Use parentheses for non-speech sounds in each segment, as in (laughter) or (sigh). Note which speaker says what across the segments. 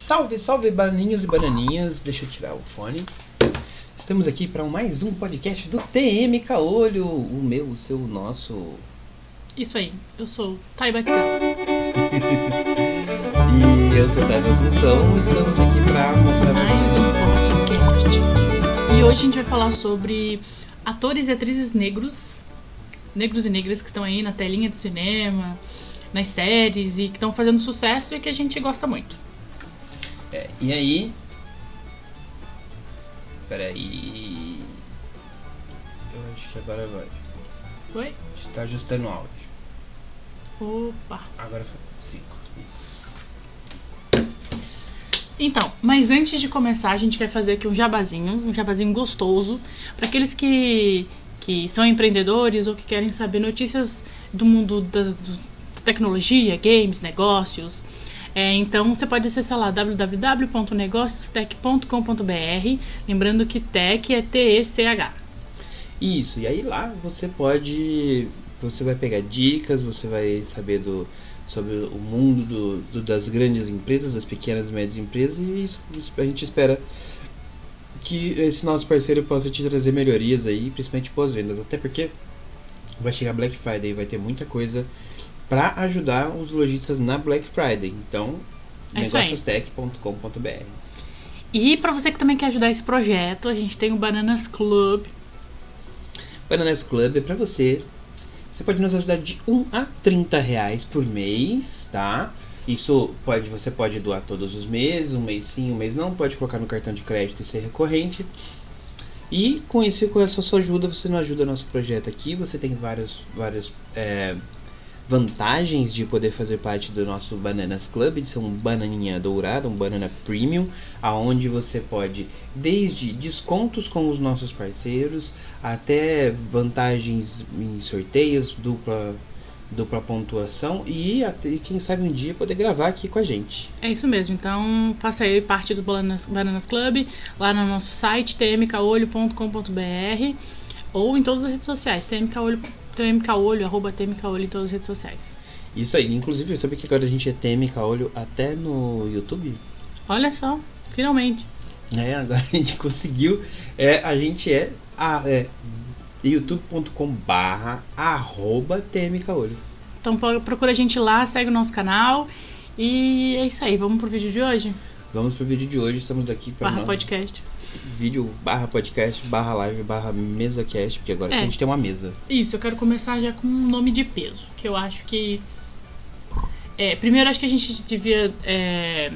Speaker 1: Salve, salve, bananinhos e bananinhas. Deixa eu tirar o fone. Estamos aqui para mais um podcast do TM Caolho. O meu, o seu, o nosso.
Speaker 2: Isso aí, eu sou Bactel. (laughs)
Speaker 1: E eu sou o Tati Assunção. Estamos aqui para mostrar pra
Speaker 2: Mais um podcast. E hoje a gente vai falar sobre atores e atrizes negros, negros e negras que estão aí na telinha de cinema, nas séries e que estão fazendo sucesso e que a gente gosta muito.
Speaker 1: É, e aí. Peraí. Eu acho que agora vai.
Speaker 2: Oi?
Speaker 1: Está ajustando o áudio.
Speaker 2: Opa!
Speaker 1: Agora foi. Cinco. Isso.
Speaker 2: Então, mas antes de começar, a gente vai fazer aqui um jabazinho, um jabazinho gostoso, para aqueles que, que são empreendedores ou que querem saber notícias do mundo da tecnologia, games, negócios. É, então você pode acessar lá www.negociostech.com.br, lembrando que tech é T-E-C-H.
Speaker 1: Isso, e aí lá você pode. Você vai pegar dicas, você vai saber do, sobre o mundo do, do- das grandes empresas, das pequenas e médias empresas, e isso a gente espera que esse nosso parceiro possa te trazer melhorias aí, principalmente pós-vendas. Até porque vai chegar Black Friday e vai ter muita coisa para ajudar os lojistas na Black Friday. Então,
Speaker 2: É
Speaker 1: negociostech.com.br.
Speaker 2: E para você que também quer ajudar esse projeto, a gente tem o Bananas Club,
Speaker 1: Bananas Club é pra você. Você pode nos ajudar de 1 a 30 reais por mês, tá? Isso pode, você pode doar todos os meses, um mês sim, um mês não, pode colocar no cartão de crédito e ser recorrente. E com isso, com essa sua ajuda, você não ajuda nosso projeto aqui, você tem vários, vários é, vantagens de poder fazer parte do nosso Bananas Club, de ser um bananinha dourada, um banana premium, aonde você pode desde descontos com os nossos parceiros até vantagens em sorteios, dupla dupla pontuação e até quem sabe um dia poder gravar aqui com a gente.
Speaker 2: É isso mesmo, então faça aí parte do Bananas, Bananas Club, lá no nosso site, tmcaolho.com.br ou em todas as redes sociais, tmcaolho, tmcaolho, arroba tmcaolho em todas as redes sociais.
Speaker 1: Isso aí, inclusive, sabe que agora a gente é TM Caolho até no YouTube?
Speaker 2: Olha só, finalmente.
Speaker 1: É, agora a gente (laughs) conseguiu. É, a gente é, a, é youtube.com barra arroba TM Caolho.
Speaker 2: Então procura a gente lá, segue o nosso canal e é isso aí, vamos pro vídeo de hoje?
Speaker 1: Vamos pro vídeo de hoje, estamos aqui para
Speaker 2: Barra podcast.
Speaker 1: vídeo barra podcast, barra live, barra mesacast, porque agora
Speaker 2: É.
Speaker 1: a gente tem uma mesa.
Speaker 2: Isso, eu quero começar já com um nome de peso, que eu acho que. É, primeiro, acho que a gente devia. é,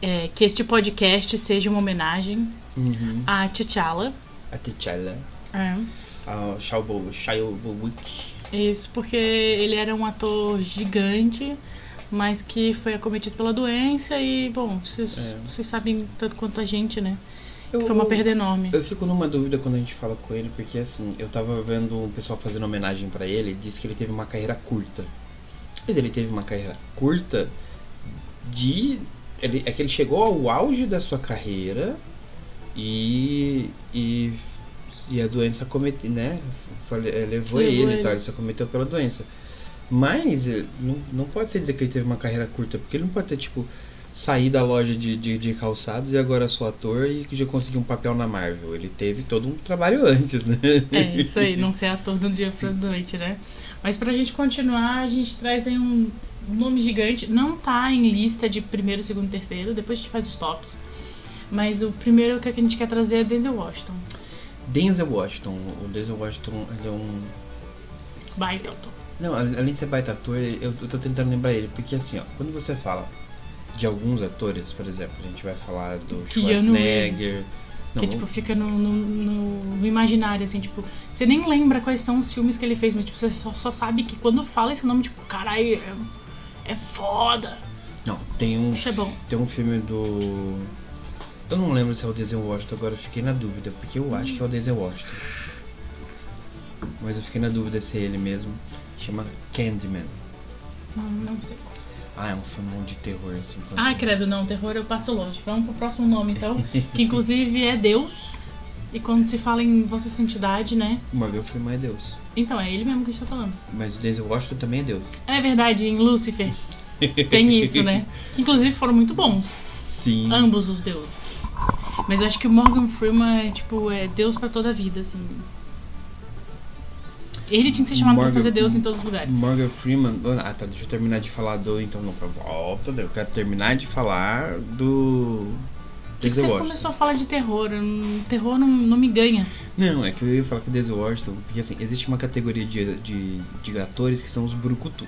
Speaker 2: é, que este podcast seja uma homenagem
Speaker 1: Uhum.
Speaker 2: a T'Challa.
Speaker 1: A T'Challa,
Speaker 2: É,
Speaker 1: a Shao Shaiwowick.
Speaker 2: isso, porque ele era um ator gigante, mas que foi acometido pela doença e, bom, vocês,
Speaker 1: É.
Speaker 2: sabem tanto quanto a gente, né?
Speaker 1: Eu-
Speaker 2: Foi uma perda enorme.
Speaker 1: Eu fico numa dúvida quando a gente fala com ele, porque assim, eu tava vendo um pessoal fazendo homenagem pra ele, disse que ele teve uma carreira curta. Mas ele teve uma carreira curta de. Ele, é que ele chegou ao auge da sua carreira e. e, e a doença cometeu, né? Eh, Levou, ele,
Speaker 2: ele.
Speaker 1: tal, ele se acometeu pela doença. Mas eh, não, não pode ser dizer que ele teve uma carreira curta, porque ele não pode ter, tipo, sair da loja de, de, de calçados e agora sou ator e já consegui um papel na Marvel. Ele teve todo um trabalho (laughs) antes, né?
Speaker 2: É, isso aí, não ser ator do dia pra noite, né? Mas pra gente continuar, a gente traz aí um nome gigante. Não tá em lista de primeiro, segundo, terceiro, depois a gente faz os tops. Mas o primeiro que a gente quer trazer é Denzel Washington.
Speaker 1: Denzel Washington. O Denzel Washington, ele é um.
Speaker 2: Baita ator.
Speaker 1: Não, além de ser baita ator, eu, eu tô tentando lembrar ele, porque assim, ó, quando você fala de alguns atores, por exemplo, a gente vai falar do Schwarzenegger. Não,
Speaker 2: que, tipo, fica no, no, no- no imaginário, assim, tipo... Você nem lembra quais são os filmes que ele fez, mas, tipo, você só, só sabe que quando fala esse nome, tipo, caralho, é, é foda.
Speaker 1: não, tem um,
Speaker 2: Isso é bom.
Speaker 1: tem um filme do. Eu não lembro se é o Denzel Washington, agora eu fiquei na dúvida, porque eu acho que é o Denzel Washington. Mas eu fiquei na dúvida se é ele mesmo. Chama Candyman.
Speaker 2: Não, não sei.
Speaker 1: Ah, é um filme de terror, assim.
Speaker 2: Ah,
Speaker 1: você-
Speaker 2: credo, não, terror eu passo longe. Vamos pro próximo nome, então. (laughs) que inclusive é Deus. E quando se fala em Vossa Santidade, né?
Speaker 1: Morgan Freeman é Deus.
Speaker 2: Então, é ele mesmo que a gente tá falando.
Speaker 1: Mas o Denzel Washington também é Deus.
Speaker 2: É verdade, em Lúcifer tem isso, né? (laughs) Que inclusive foram muito bons.
Speaker 1: Sim.
Speaker 2: Ambos os deuses. Mas eu acho que o Morgan Freeman é, tipo, é Deus pra toda a vida, assim. Ele tinha que ser chamado pra
Speaker 1: Morgan-
Speaker 2: fazer Deus em todos os lugares.
Speaker 1: Morgan Freeman. Ah, tá. Deixa eu terminar de falar do. Então, não, volta. Eu quero terminar de falar do.
Speaker 2: Por que, que você
Speaker 1: Washington.
Speaker 2: começou a falar de terror? Terror não, não me ganha.
Speaker 1: Não, é que eu ia falar que o Denzel Washington, porque assim, existe uma categoria de, de, de atores que são os brucutu.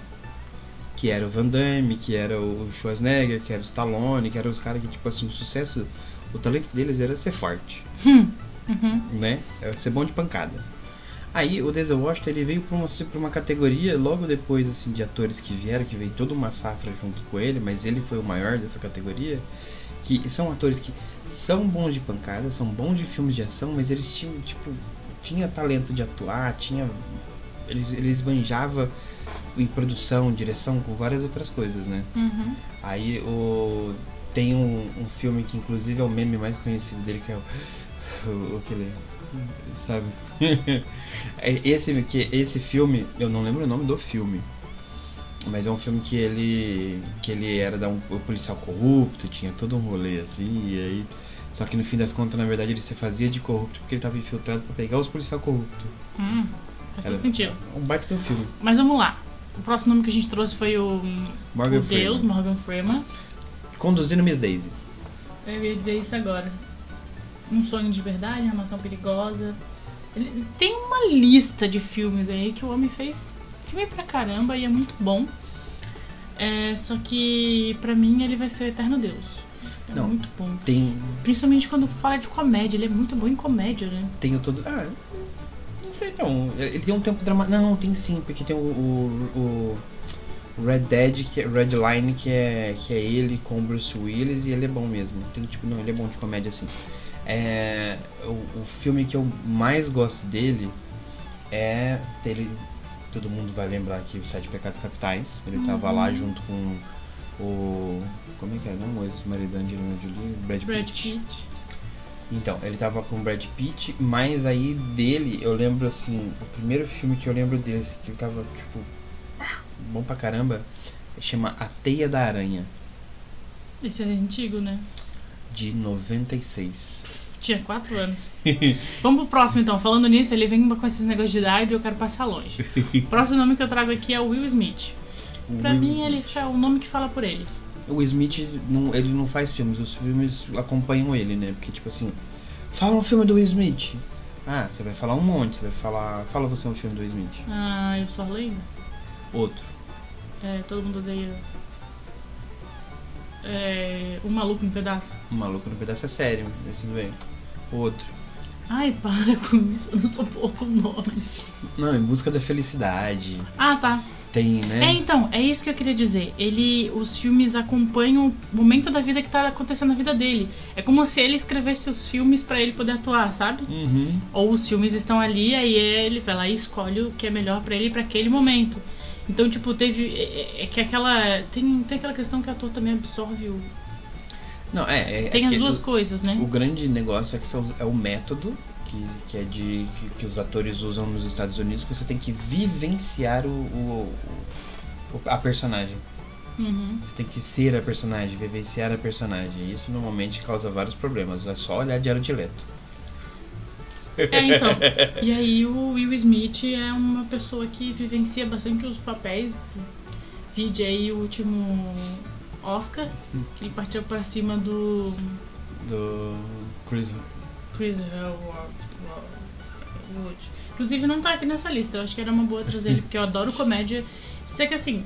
Speaker 1: Que era o Van Damme, que era o Schwarzenegger, que era o Stallone, que eram os caras que, tipo assim, o sucesso, o talento deles era ser forte,
Speaker 2: Hum. Uhum.
Speaker 1: né? Era ser bom de pancada. Aí o Denzel Washington, ele veio pra uma, pra uma categoria, logo depois, assim, de atores que vieram, que veio toda uma safra junto com ele, mas ele foi o maior dessa categoria, que são atores que são bons de pancada, são bons de filmes de ação, mas eles tinham, tipo, tinha talento de atuar, tinha eles eles manjava em produção, direção, com várias outras coisas, né?
Speaker 2: Uhum.
Speaker 1: Aí o tem um, um filme que inclusive é o meme mais conhecido dele que é o, o aquele sabe? (laughs) É esse que esse filme, eu não lembro o nome do filme. Mas é um filme que ele que ele era da um, um policial corrupto, tinha todo um rolê assim, e aí só que no fim das contas, na verdade, ele se fazia de corrupto porque ele tava infiltrado pra pegar os policiais corruptos.
Speaker 2: Hum. Faz
Speaker 1: Era
Speaker 2: todo sentido.
Speaker 1: Um baita do filme.
Speaker 2: Mas vamos lá. O próximo nome que a gente trouxe foi o,
Speaker 1: Morgan
Speaker 2: o Deus,
Speaker 1: Freeman.
Speaker 2: Morgan Freeman.
Speaker 1: Conduzindo Miss Daisy.
Speaker 2: Eu ia dizer isso agora. Um sonho de verdade, uma mansão perigosa. Ele tem uma lista de filmes aí que o homem fez filme pra caramba e é muito bom. É, só que pra mim ele vai ser o Eterno Deus. É
Speaker 1: Não.
Speaker 2: muito bom.
Speaker 1: Tem
Speaker 2: Principalmente quando fala de comédia, ele é muito bom em comédia, né?
Speaker 1: tem o todo. Ah, não sei não. Ele tem um tempo dramático. Não, tem sim, porque tem o, o, o Red Dead, que é Red Line, que é, que é ele com o Bruce Willis e ele é bom mesmo. Tem tipo, não, ele é bom de comédia assim. É, o, o filme que eu mais gosto dele é dele. Todo mundo vai lembrar aqui os Sete Pecados Capitais. Ele tava lá junto com o. Como é que é? Não, o ex-marido da Angelina Jolie, Brad Pitt.
Speaker 2: Brad Pitt.
Speaker 1: Então, ele tava com o Brad Pitt, mas aí dele, eu lembro assim, o primeiro filme que eu lembro dele, assim, que ele tava, tipo, bom pra caramba, chama A Teia da Aranha,
Speaker 2: Esse é antigo, né?
Speaker 1: de 96.
Speaker 2: Tinha 4 anos. Vamos pro próximo então. Falando nisso, ele vem com esses negócios de idade e eu quero passar longe. O próximo nome que eu trago aqui é o Will Smith.
Speaker 1: O
Speaker 2: Pra
Speaker 1: Will
Speaker 2: mim,
Speaker 1: Smith.
Speaker 2: ele é o nome que fala por ele.
Speaker 1: O Smith, não, ele não faz filmes, os filmes acompanham ele, né? Porque, tipo assim, fala um filme do Will Smith. Ah, você vai falar um monte, você vai falar. Fala você um filme do Will Smith.
Speaker 2: Ah, eu sou a lenda.
Speaker 1: Outro.
Speaker 2: É, todo mundo odeia. É, o maluco em pedaço.
Speaker 1: O Maluco no Pedaço é sério, esse bem. Outro.
Speaker 2: Ai, para com isso, eu não sou com nomes.
Speaker 1: Não, Em Busca da Felicidade.
Speaker 2: Ah, tá.
Speaker 1: Tem, né?
Speaker 2: É, então, é isso que eu queria dizer. Ele, os filmes acompanham o momento da vida que tá acontecendo na vida dele. É como se ele escrevesse os filmes pra ele poder atuar, sabe?
Speaker 1: Uhum.
Speaker 2: Ou os filmes estão ali, aí ele vai lá e escolhe o que é melhor pra ele pra aquele momento. Então, tipo, teve. É, é que aquela. Tem, tem aquela questão que o ator também absorve o.
Speaker 1: Não, é. é
Speaker 2: Tem
Speaker 1: é
Speaker 2: as duas
Speaker 1: o,
Speaker 2: coisas, né?
Speaker 1: O grande negócio é que são, é o método que, que é de que, que os atores usam nos Estados Unidos. que Você tem que vivenciar o, o- o- a personagem.
Speaker 2: Uhum.
Speaker 1: Você tem que ser a personagem, vivenciar a personagem. Isso normalmente causa vários problemas. É só olhar Diário de Leto.
Speaker 2: É, então. E aí o Will Smith é uma pessoa que vivencia bastante os papéis. Vide aí o último Oscar, que ele partiu pra cima do
Speaker 1: Do Chris.
Speaker 2: Chris Wood. Inclusive não tá aqui nessa lista, eu acho que era uma boa trazer ele, porque eu adoro comédia. Sei que assim,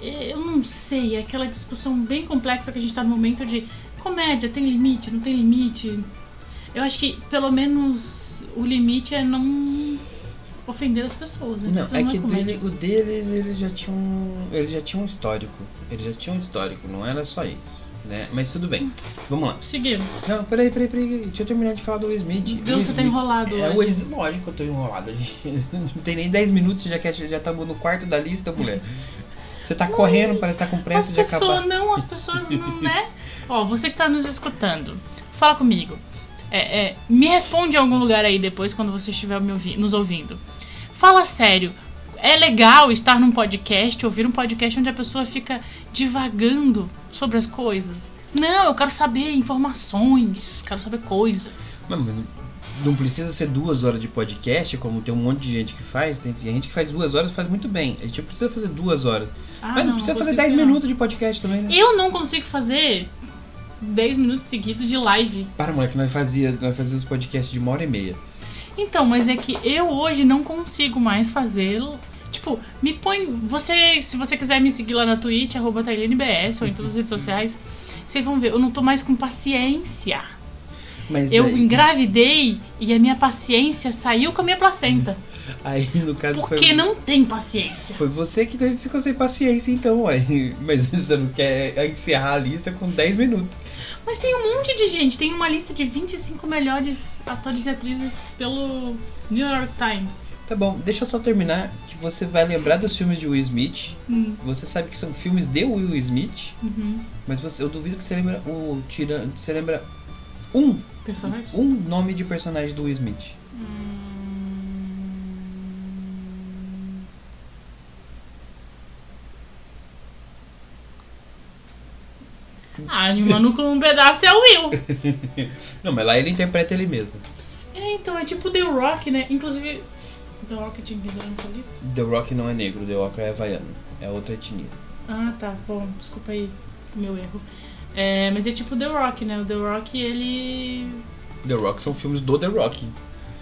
Speaker 2: eu não sei, é aquela discussão bem complexa que a gente tá no momento de comédia, tem limite, não tem limite. Eu acho que pelo menos o limite é não ofender as pessoas, né?
Speaker 1: Não,
Speaker 2: Isso
Speaker 1: é que
Speaker 2: comédia.
Speaker 1: dele, o dele ele já tinha um. Ele já tinha um histórico. Ele já tinha um histórico, não era só isso. Né? Mas tudo bem. Vamos lá.
Speaker 2: Seguimos.
Speaker 1: Não, peraí, peraí, peraí. Deixa eu terminar de falar do Will Smith.
Speaker 2: Deus,
Speaker 1: Will
Speaker 2: você tá
Speaker 1: Smith-
Speaker 2: enrolado
Speaker 1: É, o
Speaker 2: hoje.
Speaker 1: Will- lógico que eu tô enrolado. (laughs) Não tem nem 10 minutos, já que já estamos no quarto da lista, mulher. Você tá correndo, parece que tá com pressa de
Speaker 2: pessoas
Speaker 1: acabar.
Speaker 2: não, as pessoas não, né? (laughs) Ó, você que tá nos escutando, fala comigo. É, é, me responde em algum lugar aí depois, quando você estiver ouvi- nos ouvindo. Fala sério. É legal estar num podcast, ouvir um podcast onde a pessoa fica divagando sobre as coisas? Não, eu quero saber informações, quero saber coisas.
Speaker 1: Mas não- não precisa ser duas horas de podcast, como tem um monte de gente que faz. Tem gente que faz duas horas faz muito bem. A gente não precisa fazer duas horas.
Speaker 2: Ah,
Speaker 1: Mas não, precisa fazer
Speaker 2: consigo
Speaker 1: 10
Speaker 2: não.
Speaker 1: minutos de podcast também, né?
Speaker 2: Eu não consigo fazer 10 minutos seguidos de live.
Speaker 1: Para, moleque, nós fazia, nós fazíamos podcasts de uma hora e meia.
Speaker 2: Então, mas é que eu hoje não consigo mais fazê-lo. Tipo, me põe. Você, se você quiser me seguir lá na Twitch, arroba TailaneBS ou em todas as redes sociais, vocês vão ver, eu não tô mais com paciência.
Speaker 1: Mas
Speaker 2: Eu
Speaker 1: aí,
Speaker 2: engravidei e a minha paciência saiu com a minha placenta. (laughs)
Speaker 1: aí, no caso,
Speaker 2: Porque
Speaker 1: foi,
Speaker 2: não tem paciência.
Speaker 1: foi você que ficou sem paciência, então, ué. (laughs) Mas você não quer encerrar a lista com 10 minutos.
Speaker 2: Mas tem um monte de gente. Tem uma lista de 25 melhores atores e atrizes pelo New York Times.
Speaker 1: Tá bom, deixa eu só terminar, que você vai lembrar dos filmes de Will Smith.
Speaker 2: Hum,
Speaker 1: Você sabe que são filmes de Will Smith,
Speaker 2: uhum.
Speaker 1: mas você, eu duvido que você lembra o tira, você lembra um,
Speaker 2: Personagem?
Speaker 1: um nome de personagem do Will Smith.
Speaker 2: Ah, de manuco num pedaço é o Will. (laughs)
Speaker 1: Não, mas lá ele interpreta ele mesmo.
Speaker 2: É, então, é tipo The Rock, né? Inclusive, The Rock tinha que entrar nessa lista.
Speaker 1: The Rock não é negro, The Rock é havaiano. É outra etnia.
Speaker 2: Ah, tá. Bom, desculpa aí meu erro. É, mas é tipo The Rock, né? O The Rock, ele...
Speaker 1: The Rock são filmes do The Rock.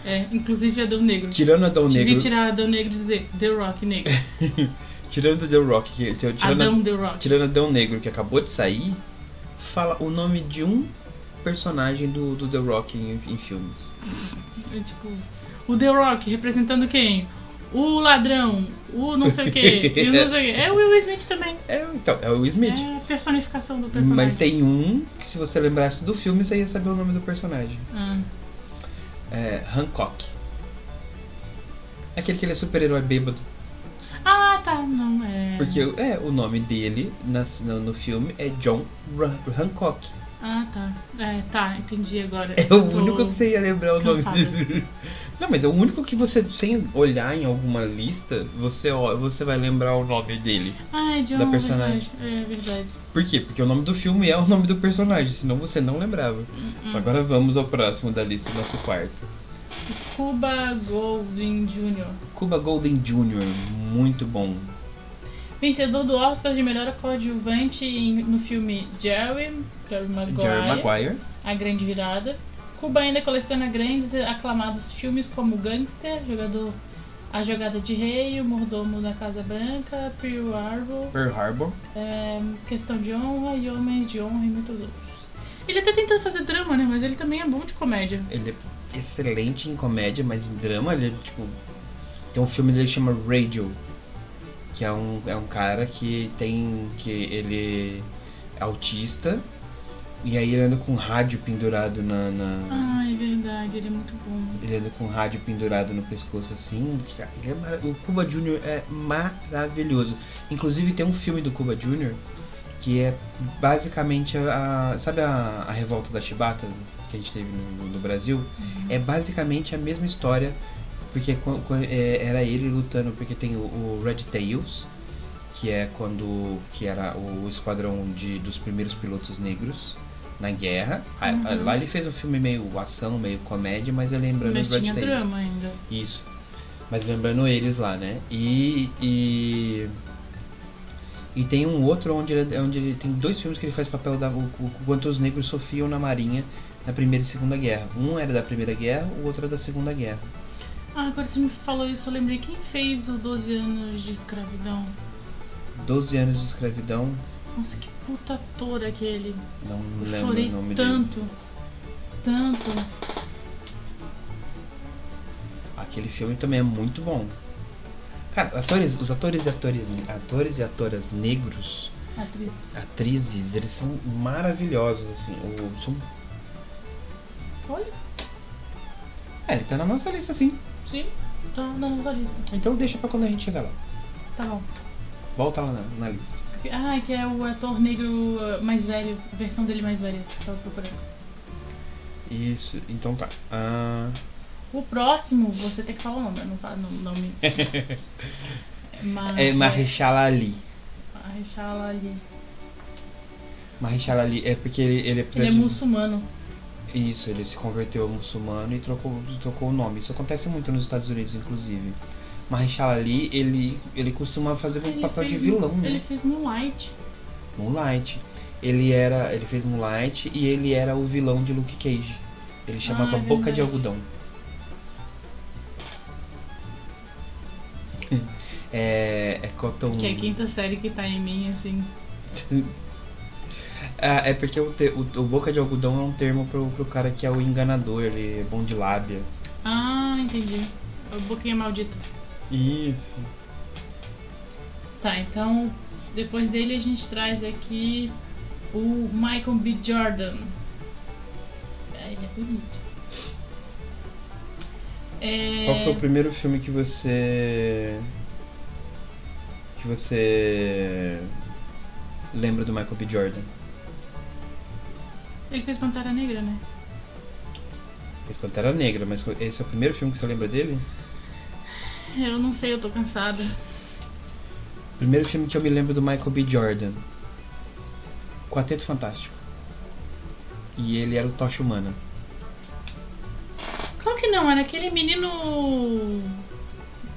Speaker 2: É, inclusive Adão Negro.
Speaker 1: Tirando Adão
Speaker 2: Devia
Speaker 1: Negro.
Speaker 2: tirar Adão Negro e dizer The Rock Negro. (laughs)
Speaker 1: Tirando The Rock, que, tirando,
Speaker 2: Adão The Rock.
Speaker 1: tirando Adão Negro que acabou de sair, fala o nome de um personagem do, do The Rock em, em filmes.
Speaker 2: É tipo, o The Rock representando quem? O ladrão, o não sei o que. (laughs) É o Will Smith também.
Speaker 1: É, então, é o Will Smith.
Speaker 2: É a personificação do personagem.
Speaker 1: Mas tem um que se você lembrasse do filme, você ia saber o nome do personagem.
Speaker 2: Ah,
Speaker 1: É Hancock. Aquele que ele é super-herói bêbado.
Speaker 2: Ah, tá, não, é...
Speaker 1: Porque é, o nome dele nas- no, no filme é John Hancock.
Speaker 2: Ah, tá. É, tá, entendi agora.
Speaker 1: É o
Speaker 2: Tô-
Speaker 1: único que você ia lembrar o nome dele. (laughs) Não, mas é o único que você, sem olhar em alguma lista, você, ó- você vai lembrar o nome dele.
Speaker 2: Ah, é John,
Speaker 1: da personagem.
Speaker 2: verdade. É verdade.
Speaker 1: Por quê? Porque o nome do filme é o nome do personagem, senão você não lembrava.
Speaker 2: Hum.
Speaker 1: Agora vamos ao próximo da lista, nosso quarto.
Speaker 2: Cuba Golding Jr.
Speaker 1: Cuba Golden Jr., muito bom.
Speaker 2: Vencedor do Oscar de melhor coadjuvante em- no filme Jerry, Jerry Maguire,
Speaker 1: Jerry Maguire.
Speaker 2: A Grande Virada. Cuba ainda coleciona grandes e aclamados filmes como Gangster, Jogador, A Jogada de Rei, O Mordomo da Casa Branca, Pearl Harbor,
Speaker 1: Pearl Harbor.
Speaker 2: é, Questão de Honra e Homens de Honra e muitos outros. Ele até tenta fazer drama, né? Mas ele também é bom de comédia.
Speaker 1: Ele é excelente em comédia, mas em drama ele é tipo. Tem um filme dele que chama Radio. Que é um, é um cara que tem. que ele é autista. E aí ele anda com rádio pendurado na. na-
Speaker 2: Ah, é verdade, ele é muito bom.
Speaker 1: Ele anda com rádio pendurado no pescoço assim. é mara- o Cuba Jr. é maravilhoso. Inclusive tem um filme do Cuba Jr. que é basicamente a. sabe a, a revolta da Chibata que a gente teve no, no Brasil? É basicamente a mesma história. Porque é, era ele lutando, porque tem o, o Red Tails, que é quando. que era o esquadrão de, dos primeiros pilotos negros na guerra.
Speaker 2: Uhum.
Speaker 1: Lá ele fez um filme meio ação, meio comédia, mas é lembrando
Speaker 2: Mas
Speaker 1: Red
Speaker 2: tinha
Speaker 1: Tails.
Speaker 2: drama ainda.
Speaker 1: Isso. Mas lembrando eles lá, né? E. E, e tem um outro onde ele, onde ele tem dois filmes que ele faz papel da o, o, quanto os negros sofriam na marinha na primeira e segunda guerra. Um era da primeira guerra, o outro era da segunda guerra.
Speaker 2: Ah, agora você me falou isso, eu lembrei quem fez o 12 anos de escravidão.
Speaker 1: 12 anos de escravidão,
Speaker 2: Nossa, que puta ator aquele.
Speaker 1: não
Speaker 2: Eu
Speaker 1: lembro
Speaker 2: chorei
Speaker 1: o nome
Speaker 2: tanto. Tanto.
Speaker 1: dele. Aquele filme também é muito bom. Cara, atores, os atores e atores, atores e atoras negros,
Speaker 2: Atriz.
Speaker 1: atrizes, eles são maravilhosos, assim. O, são
Speaker 2: Olha,
Speaker 1: É, ele tá na nossa lista sim.
Speaker 2: sim, tá na nossa lista.
Speaker 1: Então deixa pra quando a gente chegar lá.
Speaker 2: Tá bom.
Speaker 1: Volta lá na, na lista.
Speaker 2: Ah, que é o ator negro uh, mais velho, a versão dele mais velha. Tava procurando.
Speaker 1: Isso, então tá. Ah,
Speaker 2: O próximo, você tem que falar o nome, eu não falo não, nome. (laughs) Mar...
Speaker 1: é Marechal Ali.
Speaker 2: Marechal Ali.
Speaker 1: Marechal Ali é porque ele, ele apesar
Speaker 2: Ele é
Speaker 1: de-
Speaker 2: muçulmano.
Speaker 1: Isso, ele se converteu ao muçulmano e trocou, trocou o nome. Isso acontece muito nos Estados Unidos, inclusive. Marechal Ali, ele, ele costuma fazer um
Speaker 2: Ele
Speaker 1: papel de vilão, né?
Speaker 2: Ele fez Moonlight.
Speaker 1: Moonlight. Ele era, ele fez Moonlight e ele era o vilão de Luke Cage. Ele chamava
Speaker 2: Ah, é
Speaker 1: Boca de. Algodão. É, é Cotton.
Speaker 2: Que é a quinta série que tá em mim, assim. (laughs)
Speaker 1: Ah, é porque o, te- o- o Boca de Algodão é um termo pro, pro cara que é o enganador, ele é bom de lábia.
Speaker 2: Ah, entendi. É o Boquinha Maldita.
Speaker 1: Isso.
Speaker 2: Tá, então depois dele a gente traz aqui o Michael B. Jordan. É, ele é bonito. É...
Speaker 1: Qual foi o primeiro filme que você. que você. lembra do Michael B. Jordan?
Speaker 2: Ele fez Pantera Negra, né?
Speaker 1: Fez Pantera Negra, mas esse é o primeiro filme que você lembra dele?
Speaker 2: Eu não sei, eu tô cansada.
Speaker 1: O primeiro filme que eu me lembro do Michael B. Jordan. Quarteto Fantástico. E ele era o Tocha Humana.
Speaker 2: Claro que não, era aquele menino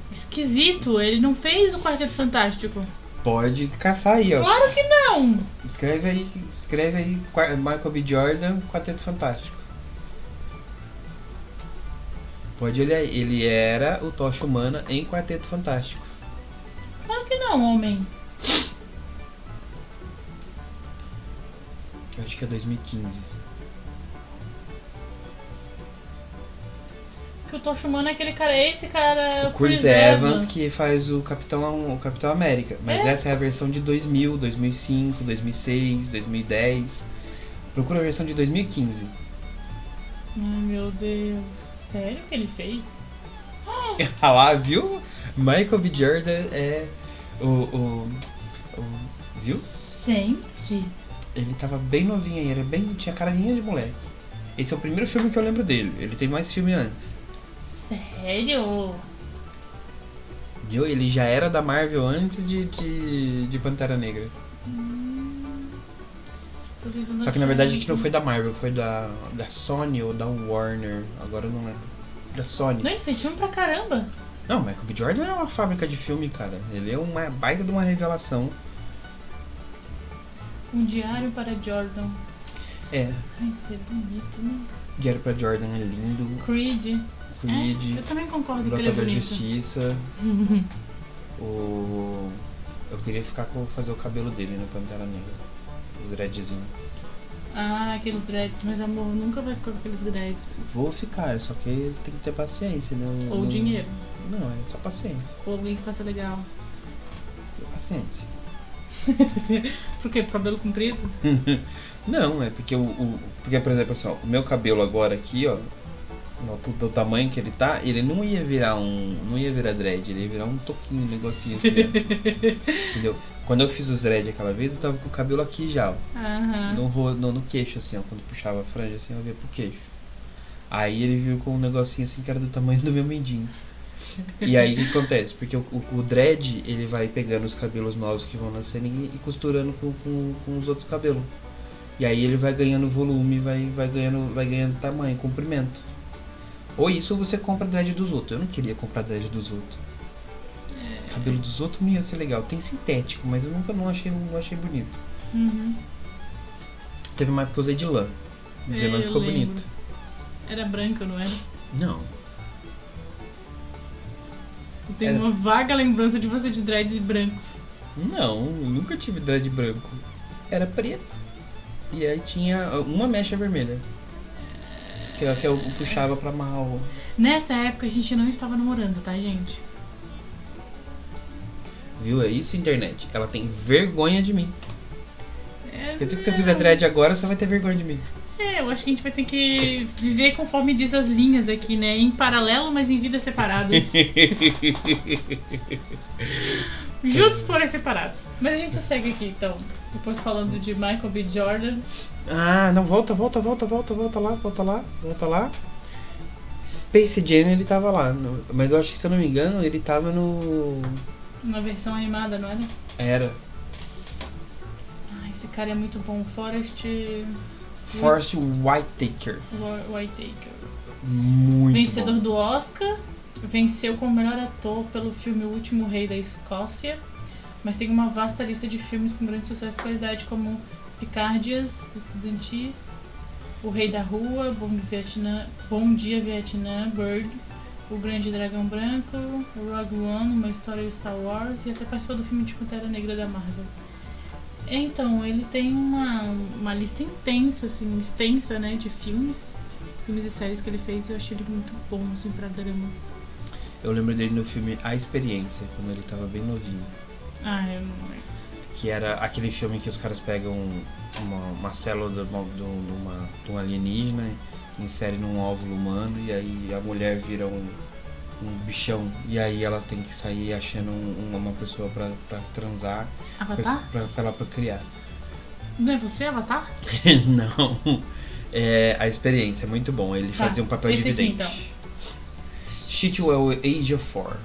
Speaker 2: esquisito. Ele não fez o Quarteto Fantástico.
Speaker 1: Pode caçar aí, ó.
Speaker 2: Claro que não!
Speaker 1: Escreve aí, escreve aí Michael B. Jordan, Quarteto Fantástico. Pode olhar aí, ele era o Tocha Humana em Quarteto Fantástico.
Speaker 2: Claro que não, homem.
Speaker 1: Acho que é 2015.
Speaker 2: Que o Tocha Humano é aquele cara, esse cara.
Speaker 1: o Chris Evans, que faz o Capitão, o Capitão América. Mas
Speaker 2: É.
Speaker 1: essa é a versão de 2000, 2005, 2006, 2010. Procura a versão de 2015.
Speaker 2: Ai meu Deus. Sério que ele fez? (laughs)
Speaker 1: Ah lá, viu? Michael B. Jordan é o. o, o viu?
Speaker 2: Gente.
Speaker 1: Ele tava bem novinho aí, era bem, tinha carinha de moleque. Esse é o primeiro filme que eu lembro dele. Ele tem mais filme antes.
Speaker 2: Sério?
Speaker 1: Viu? Ele já era da Marvel antes de, de, de Pantera Negra.
Speaker 2: Tentando
Speaker 1: Só que na verdade
Speaker 2: aqui.
Speaker 1: que não foi da Marvel, foi da, da Sony ou da Warner. Agora eu não lembro. Da Sony.
Speaker 2: Não, ele fez filme pra caramba.
Speaker 1: Não, Michael B. Jordan é uma fábrica de filme, cara. Ele é uma baita de uma revelação.
Speaker 2: Um diário para Jordan.
Speaker 1: É,
Speaker 2: Ai, isso é bonito, né?
Speaker 1: Diário pra Jordan é lindo.
Speaker 2: Creed.
Speaker 1: Creed,
Speaker 2: É, eu também concordo que ele é bonito.
Speaker 1: Justiça. (laughs) O. Eu queria ficar com fazer o cabelo dele no Pantera Negra. Os dreadzinhos.
Speaker 2: ah, aqueles dreads. Mas amor, nunca vai ficar com aqueles dreads.
Speaker 1: Vou ficar, só que tem que ter paciência, né?
Speaker 2: Ou
Speaker 1: Não-
Speaker 2: dinheiro.
Speaker 1: Não, é só paciência.
Speaker 2: Ou alguém que faça legal.
Speaker 1: Paciência. (laughs)
Speaker 2: Por quê? Cabelo comprido? (laughs)
Speaker 1: Não, é porque o, o- Porque, por exemplo, assim, ó, o meu cabelo agora aqui, ó. No- Do, tamanho que ele tá, ele não ia virar um. Não ia virar dread, ele ia virar um toquinho, um negocinho assim. (laughs) Entendeu? Quando eu fiz os dread aquela vez, eu tava com o cabelo aqui já, ó.
Speaker 2: Aham.
Speaker 1: No, no, no queixo, assim, ó. Quando puxava a franja assim, eu via pro queixo. Aí ele viu com um negocinho assim que era do tamanho do meu mendinho. E aí o que acontece? Porque o, o, o dread, ele vai pegando os cabelos novos que vão nascendo e, e costurando com, com, com os outros cabelos. E aí ele vai ganhando volume, vai, vai, ganhando, vai ganhando tamanho, comprimento. Ou isso ou você compra dread dos outros. Eu não queria comprar dread dos outros. Cabelo dos outros não ia ser legal. Tem sintético, mas eu nunca não achei, não achei bonito.
Speaker 2: Uhum.
Speaker 1: Teve uma época que eu usei de lã. De
Speaker 2: É,
Speaker 1: lã ficou
Speaker 2: lembro.
Speaker 1: bonito.
Speaker 2: Era branca, não era?
Speaker 1: Não.
Speaker 2: Eu tenho
Speaker 1: Era.
Speaker 2: uma vaga lembrança de você de dreads brancos.
Speaker 1: Não, nunca tive dread branco. Era preto. E aí tinha uma mecha vermelha. Que, é- que eu puxava pra o.
Speaker 2: Nessa época a gente não estava namorando, tá, gente?
Speaker 1: Viu? É isso, internet. Ela tem vergonha de mim.
Speaker 2: É,
Speaker 1: Quer dizer que se eu fizer dread agora, você vai ter vergonha de mim.
Speaker 2: É, eu acho que a gente vai ter que viver conforme diz as linhas aqui, né? Em paralelo, mas em vidas separadas. (laughs) Juntos, porém separados. Mas a gente segue aqui, então. Depois falando de Michael B. Jordan.
Speaker 1: Ah, não, volta, volta, volta, volta, volta lá, volta lá, volta lá. Space Jam ele tava lá, no- mas eu acho que se eu não me engano ele tava no.
Speaker 2: Na versão animada, não era?
Speaker 1: Era.
Speaker 2: Ah, esse cara é muito bom. Forrest
Speaker 1: Forrest Whitaker.
Speaker 2: Whitaker.
Speaker 1: Muito
Speaker 2: Vencedor
Speaker 1: bom.
Speaker 2: do Oscar. Venceu como melhor ator pelo filme O Último Rei da Escócia. Mas tem uma vasta lista de filmes com grande sucesso e qualidade, como Picardias, Estudantis, O Rei da Rua, Bom, Vietnã, Bom Dia Vietnã, Bird, O Grande Dragão Branco, Rogue One, Uma História de Star Wars e até participou do filme de Pantera Negra da Marvel. Então, ele tem uma, uma lista intensa, assim, extensa, né, de filmes, filmes e séries que ele fez e eu achei ele muito bom, assim, pra drama.
Speaker 1: Eu lembro dele no filme A Experiência, quando ele tava bem novinho.
Speaker 2: Ah, eu não lembro.
Speaker 1: Que era aquele filme que os caras pegam uma, uma célula de, uma, de uma- de um alienígena, inserem num óvulo humano e aí a mulher vira um, um bichão. E aí ela tem que sair achando um- uma pessoa pra, pra transar, pra,
Speaker 2: Avatar?
Speaker 1: pra, pra ela procriar.
Speaker 2: Não é você, Avatar? (laughs)
Speaker 1: Não. É a experiência, muito bom. Ele
Speaker 2: Tá,
Speaker 1: fazia um papel
Speaker 2: esse
Speaker 1: de
Speaker 2: aqui, então.
Speaker 1: Shitwell Age of Four.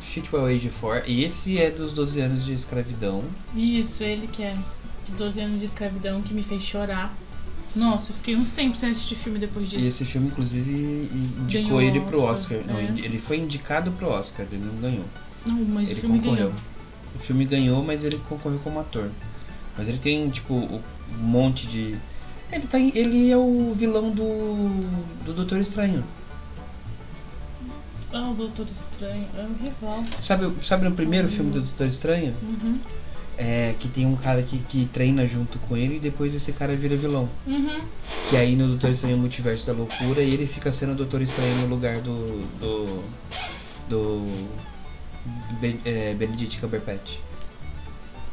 Speaker 1: Shitwell Age of Four. E esse é dos 12 anos de escravidão.
Speaker 2: Isso, ele que é de 12 anos de escravidão que me fez chorar. Nossa, eu fiquei uns tempos sem assistir filme depois
Speaker 1: E
Speaker 2: disso.
Speaker 1: esse filme, inclusive, indicou
Speaker 2: Ganhou
Speaker 1: ele pro
Speaker 2: Oscar,
Speaker 1: Oscar. Não,
Speaker 2: é.
Speaker 1: ele foi indicado pro Oscar, ele não ganhou.
Speaker 2: Não, mas o
Speaker 1: ele
Speaker 2: filme
Speaker 1: concorreu.
Speaker 2: ganhou.
Speaker 1: O filme ganhou, mas ele concorreu como ator. Mas ele tem, tipo, um monte de. Ele, tá em- ele é o vilão do. do Doutor Estranho.
Speaker 2: Ah, o Doutor Estranho. É o rival.
Speaker 1: Sabe, o- sabe no primeiro filme do Doutor Estranho?
Speaker 2: Uhum.
Speaker 1: É que tem um cara que, que treina junto com ele e depois esse cara vira vilão.
Speaker 2: Uhum.
Speaker 1: Que aí no Doutor Estranho Multiverso da Loucura e ele fica sendo o Doutor Estranho no lugar do. do. do. É, Benedict Cumberbatch.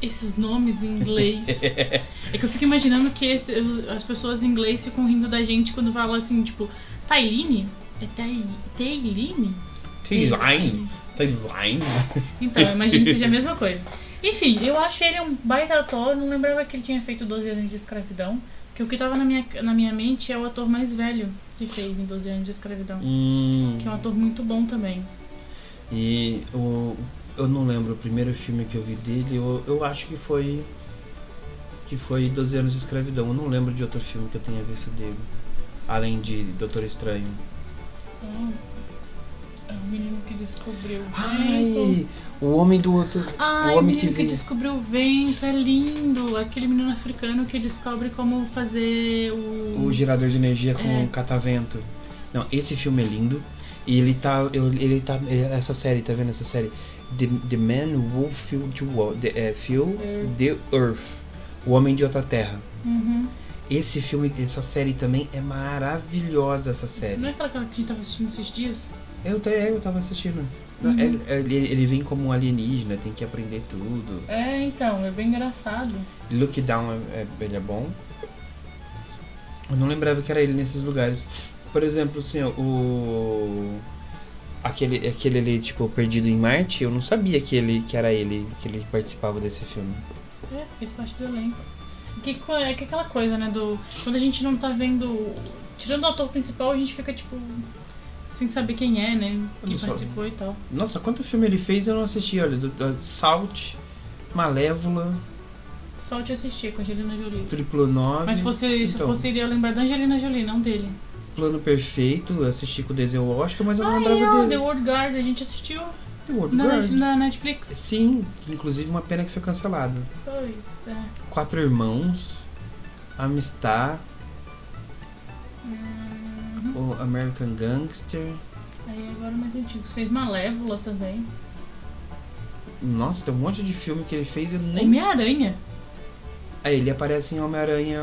Speaker 2: Esses nomes em inglês. (laughs) é que eu fico imaginando que esse- as pessoas em inglês ficam rindo da gente quando falam assim, tipo, Tailine? É Tai- Tailine?
Speaker 1: T-Line. T-Line.
Speaker 2: Então, eu imagino que seja a mesma coisa. Enfim, eu acho ele um baita ator, não lembrava que ele tinha feito 12 anos de escravidão. Que o que tava na minha, na minha mente é o ator mais velho que fez em 12 anos de escravidão.
Speaker 1: Hum,
Speaker 2: Que é um ator muito bom também.
Speaker 1: e o, eu não lembro o primeiro filme que eu vi dele, eu, eu acho que foi. que foi 12 anos de escravidão. Eu não lembro de outro filme que eu tenha visto dele. Além de Doutor Estranho.
Speaker 2: É o menino que descobriu o vento.
Speaker 1: Ai, o homem do outro.
Speaker 2: Ai,
Speaker 1: o homem
Speaker 2: menino
Speaker 1: que
Speaker 2: que, descobriu o vento, é lindo. Aquele menino africano que descobre como fazer o.
Speaker 1: O gerador de energia com
Speaker 2: É.
Speaker 1: um catavento. Não, esse filme é lindo. E ele tá. Ele, ele tá. Essa série, tá vendo essa série? The, the Man Who Filled the, the, eh, Fill
Speaker 2: Earth.
Speaker 1: the Earth. O Homem de Outra Terra.
Speaker 2: Uhum.
Speaker 1: Esse filme, essa série também é maravilhosa, essa série.
Speaker 2: Não é aquela que a gente tava assistindo esses dias?
Speaker 1: Eu, te- eu tava assistindo.
Speaker 2: Uhum.
Speaker 1: Ele, ele, ele vem como um alienígena, tem que aprender tudo.
Speaker 2: É, então, é bem engraçado.
Speaker 1: Look Down, é, é- ele é bom. Eu não lembrava que era ele nesses lugares. Por exemplo, assim, o. Aquele, aquele ali, tipo, Perdido em Marte, eu não sabia que, ele, que era ele, que ele participava desse filme.
Speaker 2: É, fez parte do elenco. Que, é que aquela coisa, né, do... Quando a gente não tá vendo... Tirando o ator principal, a gente fica, tipo... Sem saber quem é, né?
Speaker 1: Só.
Speaker 2: participou e tal.
Speaker 1: Nossa, quanto filme ele fez eu não assisti, olha. do- do- Salt, Malévola,
Speaker 2: Só te assistir com Angelina Jolie.
Speaker 1: Triplo 9.
Speaker 2: Mas se fosse, se
Speaker 1: Então.
Speaker 2: fosse iria lembrar da Angelina Jolie, não dele.
Speaker 1: Plano Perfeito, eu assisti com o Denzel Washington, mas eu não
Speaker 2: Ah,
Speaker 1: lembrava
Speaker 2: é,
Speaker 1: dele.
Speaker 2: The World Guard, a gente assistiu
Speaker 1: The World
Speaker 2: na,
Speaker 1: Guard.
Speaker 2: na Netflix.
Speaker 1: Sim, inclusive uma pena que foi cancelado.
Speaker 2: Pois, é.
Speaker 1: Quatro Irmãos, Amistad,
Speaker 2: Uhum.
Speaker 1: o American Gangster.
Speaker 2: Aí agora mais antigos. Fez Malévola também.
Speaker 1: Nossa, tem um monte de filme que ele fez e nem.
Speaker 2: Homem-Aranha.
Speaker 1: Aí ele aparece em Homem-Aranha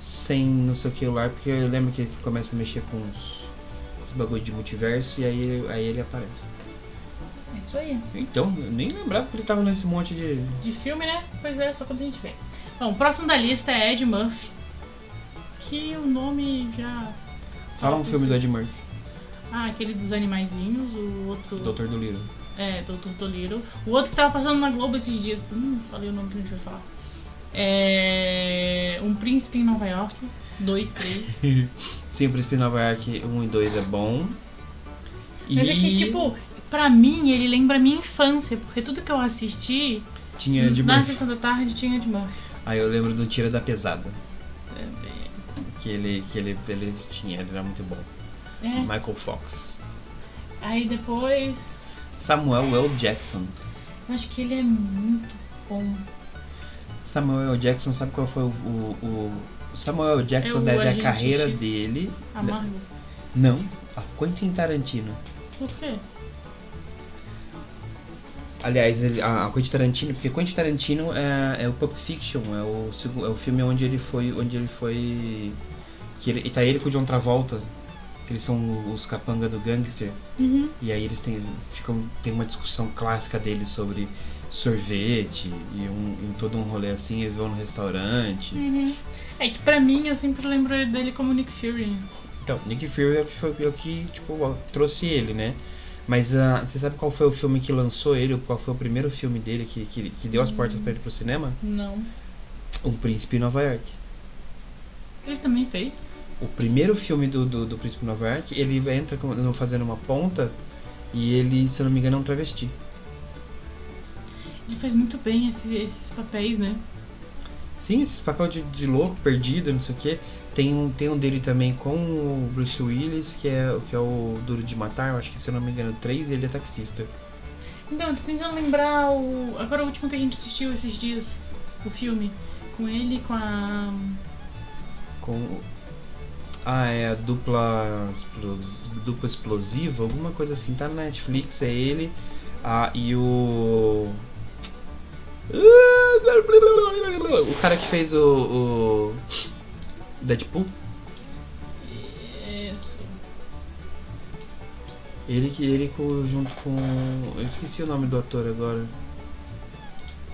Speaker 1: sem não sei o que lá, porque eu lembro que ele começa a mexer com os, com os bagulho de multiverso e aí, aí ele aparece.
Speaker 2: É isso aí.
Speaker 1: Então, eu nem lembrava que ele tava nesse monte de.
Speaker 2: De filme, né? Pois é, só quando a gente vê. Bom, o próximo da lista é Ed Murphy. Que o nome já.
Speaker 1: Fala um filme do Ed Murphy,
Speaker 2: Ah, aquele dos animaizinhos, o outro.
Speaker 1: Doutor do Little.
Speaker 2: É, Doutor Dolittle. O outro que tava passando na Globo esses dias. Hum, falei o nome que a gente vai falar. É. Um Príncipe em Nova York. Dois, três. (laughs)
Speaker 1: Sim, o Príncipe de Nova York 1 e 2 é bom.
Speaker 2: Mas é que, tipo, pra mim ele lembra a minha infância, porque tudo que eu assisti
Speaker 1: tinha Ed
Speaker 2: na
Speaker 1: Murphy.
Speaker 2: sessão da tarde tinha de Murphy.
Speaker 1: Aí eu lembro do Tira da Pesada.
Speaker 2: É,
Speaker 1: Que ele, que ele, ele tinha, ele era muito bom.
Speaker 2: é.
Speaker 1: Michael Fox.
Speaker 2: Aí depois.
Speaker 1: Samuel L. Jackson.
Speaker 2: Eu acho que ele é muito bom.
Speaker 1: Samuel L. Jackson, sabe qual foi o. o, o- Samuel L. Jackson
Speaker 2: É o
Speaker 1: deve a carreira
Speaker 2: X.
Speaker 1: dele.
Speaker 2: Amargo.
Speaker 1: Não, a Quentin Tarantino.
Speaker 2: Por quê?
Speaker 1: Aliás, ele, a, a Quentin Tarantino, porque Quentin Tarantino é, é o Pulp Fiction, é o, é o filme onde ele foi. Onde ele foi. Que ele, e tá ele com o John Travolta, que eles são os capanga do gangster.
Speaker 2: Uhum.
Speaker 1: E aí eles têm, ficam, tem uma discussão clássica deles sobre sorvete e um, em todo um rolê assim, eles vão no restaurante.
Speaker 2: Uhum. É que pra mim eu sempre lembro dele como Nick Fury.
Speaker 1: Então, Nick Fury é o que, foi, é o que tipo, trouxe ele, né? Mas ah, você sabe qual foi o filme que lançou ele? Qual foi o primeiro filme dele que, que, que deu as portas pra ele pro cinema?
Speaker 2: Não.
Speaker 1: Um Príncipe em Nova York.
Speaker 2: Ele também fez.
Speaker 1: O primeiro filme do, do, do Príncipe Nova York, ele entra fazendo uma ponta e ele, se eu não me engano, é um travesti.
Speaker 2: Ele faz muito bem esse- esses papéis, né?
Speaker 1: Sim, esse papel de, de louco, perdido, não sei o que. Tem um, tem um dele também com o Bruce Willis, que é, que é o Duro de Matar, eu acho que se eu não me engano, 3, e ele é taxista.
Speaker 2: Então, eu tô tentando lembrar o. Agora o último que a gente assistiu esses dias, o filme. Com ele e com a.
Speaker 1: Com. Ah, é a dupla, dupla explosiva, alguma coisa assim, tá na Netflix, é ele ah, e o. O cara que fez o. o Deadpool.
Speaker 2: Isso.
Speaker 1: Ele, que- ele com, junto com. Eu esqueci o nome do ator agora.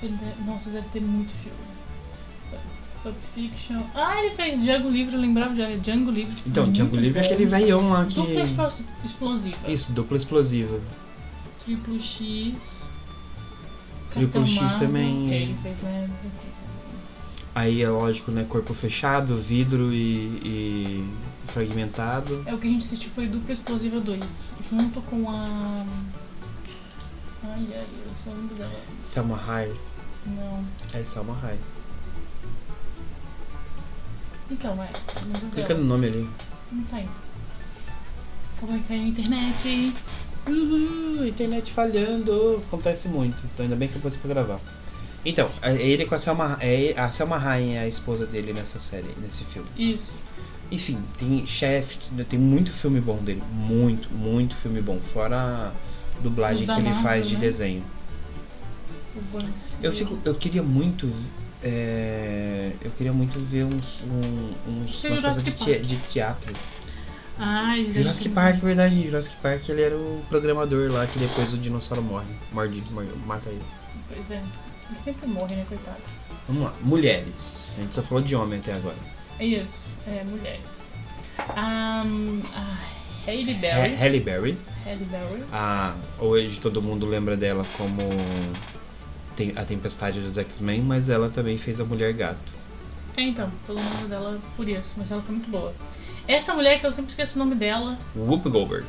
Speaker 2: Ele deve- Nossa, deve ter muito filme. Pulp Fiction. Ah, ele fez Django Livre, eu lembrava de Django Livre. tipo,
Speaker 1: Então, Django Livre é aquele velhão lá que.
Speaker 2: Dupla explo- explosiva.
Speaker 1: Isso, dupla explosiva.
Speaker 2: Triplo X.
Speaker 1: Triplo X também.
Speaker 2: ele fez, né?
Speaker 1: Aí é lógico, né? Corpo fechado, vidro e, e fragmentado.
Speaker 2: É o que a gente assistiu foi Dupla Explosiva 2, junto com a. Ai ai, eu só lembro dela.
Speaker 1: Selma Hayek.
Speaker 2: Não.
Speaker 1: É Selma Hayek.
Speaker 2: Então, é.
Speaker 1: Clica no nome ali.
Speaker 2: Não tá indo. Acabou de cair a internet.
Speaker 1: Uhul, internet falhando. Acontece muito. Então ainda bem que eu pra gravar. Então, é ele com a Selma. É, a Selma Hayek é a esposa dele nessa série, nesse filme.
Speaker 2: Isso.
Speaker 1: Enfim, tem chefe, tem muito filme bom dele. Muito, muito filme bom. Fora a dublagem que ele
Speaker 2: Marvel,
Speaker 1: faz de
Speaker 2: né?
Speaker 1: desenho. Eu, fico, eu queria muito. É, eu queria muito ver uns, um, uns umas coisas de, te- de teatro.
Speaker 2: Gente.
Speaker 1: Jurassic Park, é verdade. Jurassic Park ele era o programador lá que depois o dinossauro morre. Morde, morde mata ele.
Speaker 2: Pois é. Ele sempre morre, né, coitado.
Speaker 1: Vamos lá. Mulheres. A gente só falou de homem até agora.
Speaker 2: Isso. É, mulheres. Um, a Hailey
Speaker 1: Ha-
Speaker 2: Berry.
Speaker 1: Halle Berry.
Speaker 2: Hailey Berry.
Speaker 1: A, hoje todo mundo lembra dela como tem- a Tempestade dos X-Men, mas ela também fez a Mulher Gato.
Speaker 2: É, então, todo mundo dela por isso, mas ela foi muito boa. Essa mulher que eu sempre esqueço o nome dela,
Speaker 1: Whoopi Goldberg.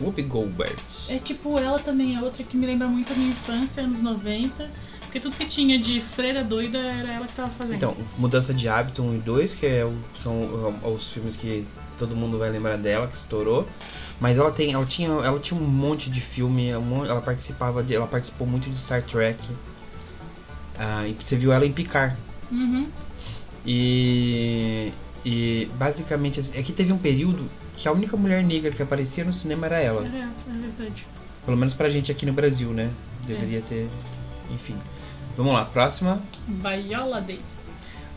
Speaker 1: Whoopi Goldberg.
Speaker 2: é tipo, ela também é outra que me lembra muito a minha infância, anos 90. Porque tudo que tinha de freira doida era ela que tava fazendo.
Speaker 1: Então, Mudança de Hábito 1 e 2, que é o- são é, os filmes que todo mundo vai lembrar dela, que estourou. Mas ela tem, ela tinha, ela tinha um monte de filme, ela participava de, ela participou muito de Star Trek. Ah, e você viu ela em Picard.
Speaker 2: Uhum.
Speaker 1: E e basicamente é que teve um período que a única mulher negra que aparecia no cinema era ela.
Speaker 2: É, é verdade.
Speaker 1: Pelo menos pra gente aqui no Brasil, né? Deveria ter, enfim. Vamos lá, próxima.
Speaker 2: Viola Davis.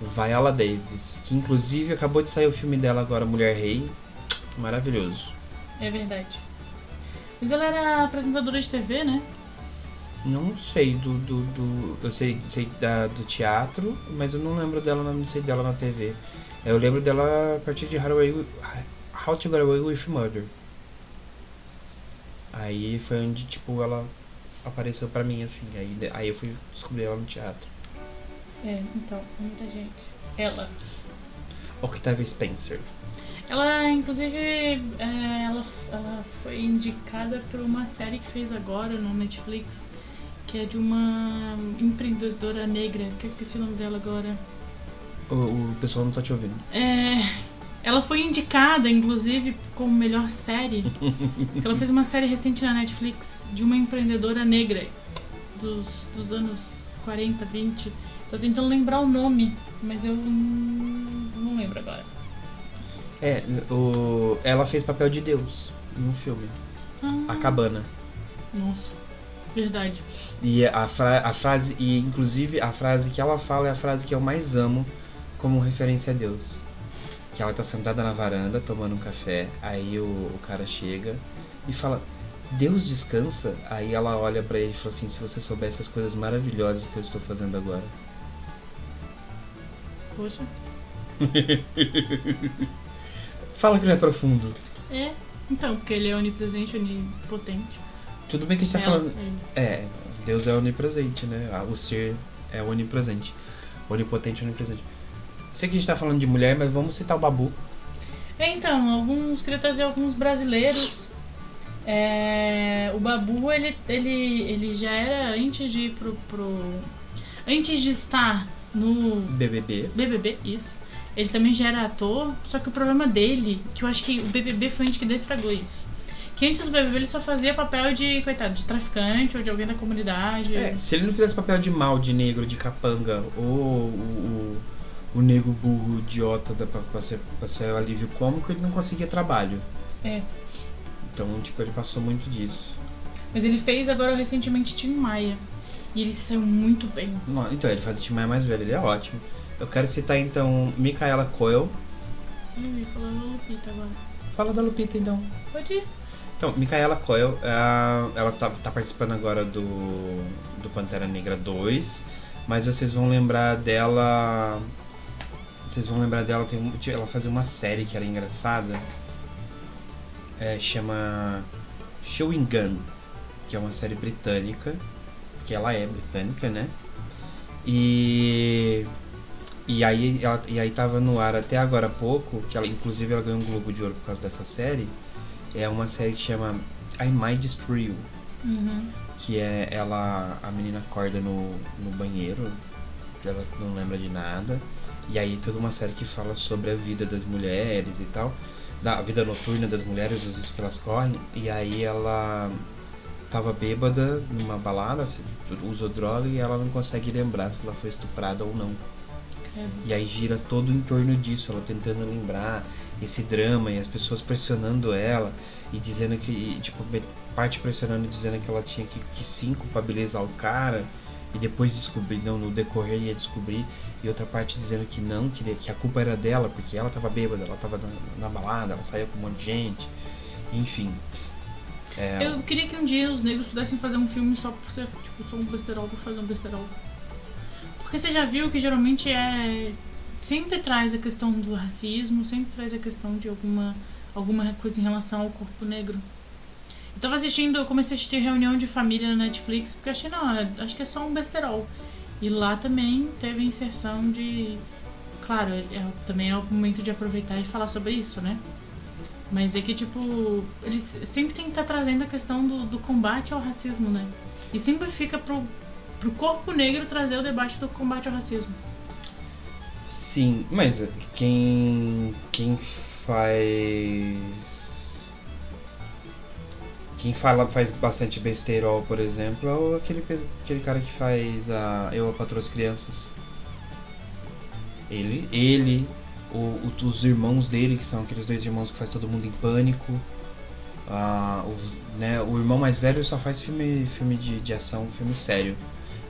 Speaker 1: Viola Davis, que inclusive acabou de sair o filme dela agora, Mulher Rei. Maravilhoso.
Speaker 2: É verdade. Mas ela era apresentadora de TV, né?
Speaker 1: Não sei do. do, do- eu sei, sei da, do teatro, mas eu não lembro dela, não sei dela na TV. Eu lembro dela a partir de How, to Get Away- with Murder. Aí foi onde, tipo, ela apareceu pra mim, assim. Aí, aí eu fui descobrir ela no teatro.
Speaker 2: É, então, muita gente. Ela.
Speaker 1: Octavia Spencer.
Speaker 2: Ela, inclusive, é, ela, ela foi indicada por uma série que fez agora no Netflix, que é de uma empreendedora negra, que eu esqueci o nome dela agora.
Speaker 1: O, o pessoal não tá te ouvindo.
Speaker 2: É, ela foi indicada, inclusive, como melhor série. (laughs) ela fez uma série recente na Netflix de uma empreendedora negra dos, dos anos 40, 20. Tô tentando lembrar o nome, mas eu não, lembro agora.
Speaker 1: É, o, ela fez papel de Deus no filme.
Speaker 2: Ah,
Speaker 1: A Cabana.
Speaker 2: Nossa, verdade.
Speaker 1: E a, fra a frase, e inclusive a frase que ela fala é a frase que eu mais amo como referência a Deus. Que ela tá sentada na varanda tomando um café, aí o, o cara chega e fala: Deus descansa? Aí ela olha pra ele e fala assim: Se você soubesse as coisas maravilhosas que eu estou fazendo agora.
Speaker 2: Poxa. (laughs)
Speaker 1: Fala que não é profundo.
Speaker 2: É, então, porque ele é onipresente, onipotente.
Speaker 1: Tudo bem que a gente tá
Speaker 2: Ela-
Speaker 1: falando.
Speaker 2: ele.
Speaker 1: É, Deus é onipresente, né? Ah, O ser é onipresente. Onipotente e onipresente. Sei que a gente tá falando de mulher, mas vamos citar o Babu.
Speaker 2: É, então, alguns, queria trazer alguns brasileiros. É, o Babu, ele, ele, ele já era, antes de ir pro, pro. Antes de estar no
Speaker 1: BBB.
Speaker 2: BBB, isso. Ele também já era ator, só que o problema dele, que eu acho que o BBB foi onde que defragou isso. Que antes do BBB ele só fazia papel de, coitado, de traficante ou de alguém da comunidade.
Speaker 1: É, se ele não fizesse papel de mal, de negro, de capanga, ou o, o, o negro burro, idiota da, pra, pra, ser, pra ser o alívio cômico, ele não conseguia trabalho.
Speaker 2: É.
Speaker 1: Então, tipo, ele passou muito disso.
Speaker 2: Mas ele fez agora recentemente Tim Maia. E ele saiu muito bem.
Speaker 1: Não, Então, ele faz o time mais velho, ele é ótimo. Eu quero citar então Micaela Coel.
Speaker 2: Ih, falando Lupita agora.
Speaker 1: Fala da Lupita então.
Speaker 2: Pode ir.
Speaker 1: Então, Micaela Coel, é, ela tá, tá participando agora do, do Pantera Negra 2, mas vocês vão lembrar dela. Vocês vão lembrar dela, tem, ela fazia uma série que era engraçada, é, chama Chewing Gun, que é uma série britânica, que ela é britânica, né? E. E aí, ela, e aí tava no ar até agora há pouco, que ela inclusive ela ganhou um Globo de Ouro por causa dessa série. É uma série que chama I Might Destroy You,
Speaker 2: Uhum.
Speaker 1: que é ela, a menina acorda no, no banheiro, ela não lembra de nada, e aí toda uma série que fala sobre a vida das mulheres e tal, da vida noturna das mulheres, os riscos que elas correm, e aí ela tava bêbada numa balada, se- usou droga e ela não consegue lembrar se ela foi estuprada ou não. E aí gira todo em torno disso, ela tentando lembrar esse drama e as pessoas pressionando ela e dizendo que, tipo, parte pressionando e dizendo que ela tinha que, que sim culpabilizar o cara e depois descobrir, não, no decorrer ia descobrir, e outra parte dizendo que não, que, que a culpa era dela, porque ela tava bêbada, ela tava na, na balada, ela saiu com um monte de gente, enfim. É,
Speaker 2: Eu queria que um dia os negros pudessem fazer um filme só por ser, tipo, só um besterol por fazer um besterol. Porque você já viu que geralmente é. Sempre traz a questão do racismo, sempre traz a questão de alguma, alguma coisa em relação ao corpo negro. Eu tava assistindo, eu comecei a assistir reunião de família na Netflix, porque achei, não, acho que é só um besterol. E lá também teve inserção de. Claro, é, também é o momento de aproveitar e falar sobre isso, né? Mas é que, tipo, eles sempre tem que estar trazendo a questão do, do combate ao racismo, né? E sempre fica pro, pro corpo negro trazer o debate do combate ao racismo.
Speaker 1: Sim, mas quem quem faz quem fala faz bastante besteirol, por exemplo, é aquele aquele cara que faz a eu Patroa as crianças. Ele, ele, o, o- os irmãos dele, que são aqueles dois irmãos que faz todo mundo em pânico. Ah, os- né, o irmão mais velho só faz filme, filme de, de ação, filme sério.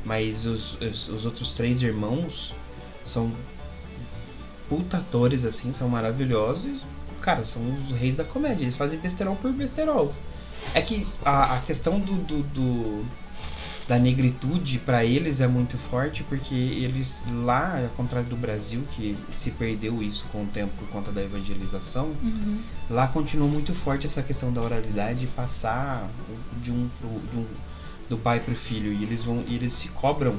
Speaker 1: Mas os, os, os outros três irmãos são puta atores, assim, são maravilhosos. Cara, são os reis da comédia. Eles fazem besterol por besterol. É que a, a questão do, do, do, da negritude para eles é muito forte porque eles lá, ao contrário do Brasil que se perdeu isso com o tempo por conta da evangelização,
Speaker 2: Uhum.
Speaker 1: lá continua muito forte essa questão da oralidade passar de um, pro- de um- do pai pro filho e eles vão e eles se cobram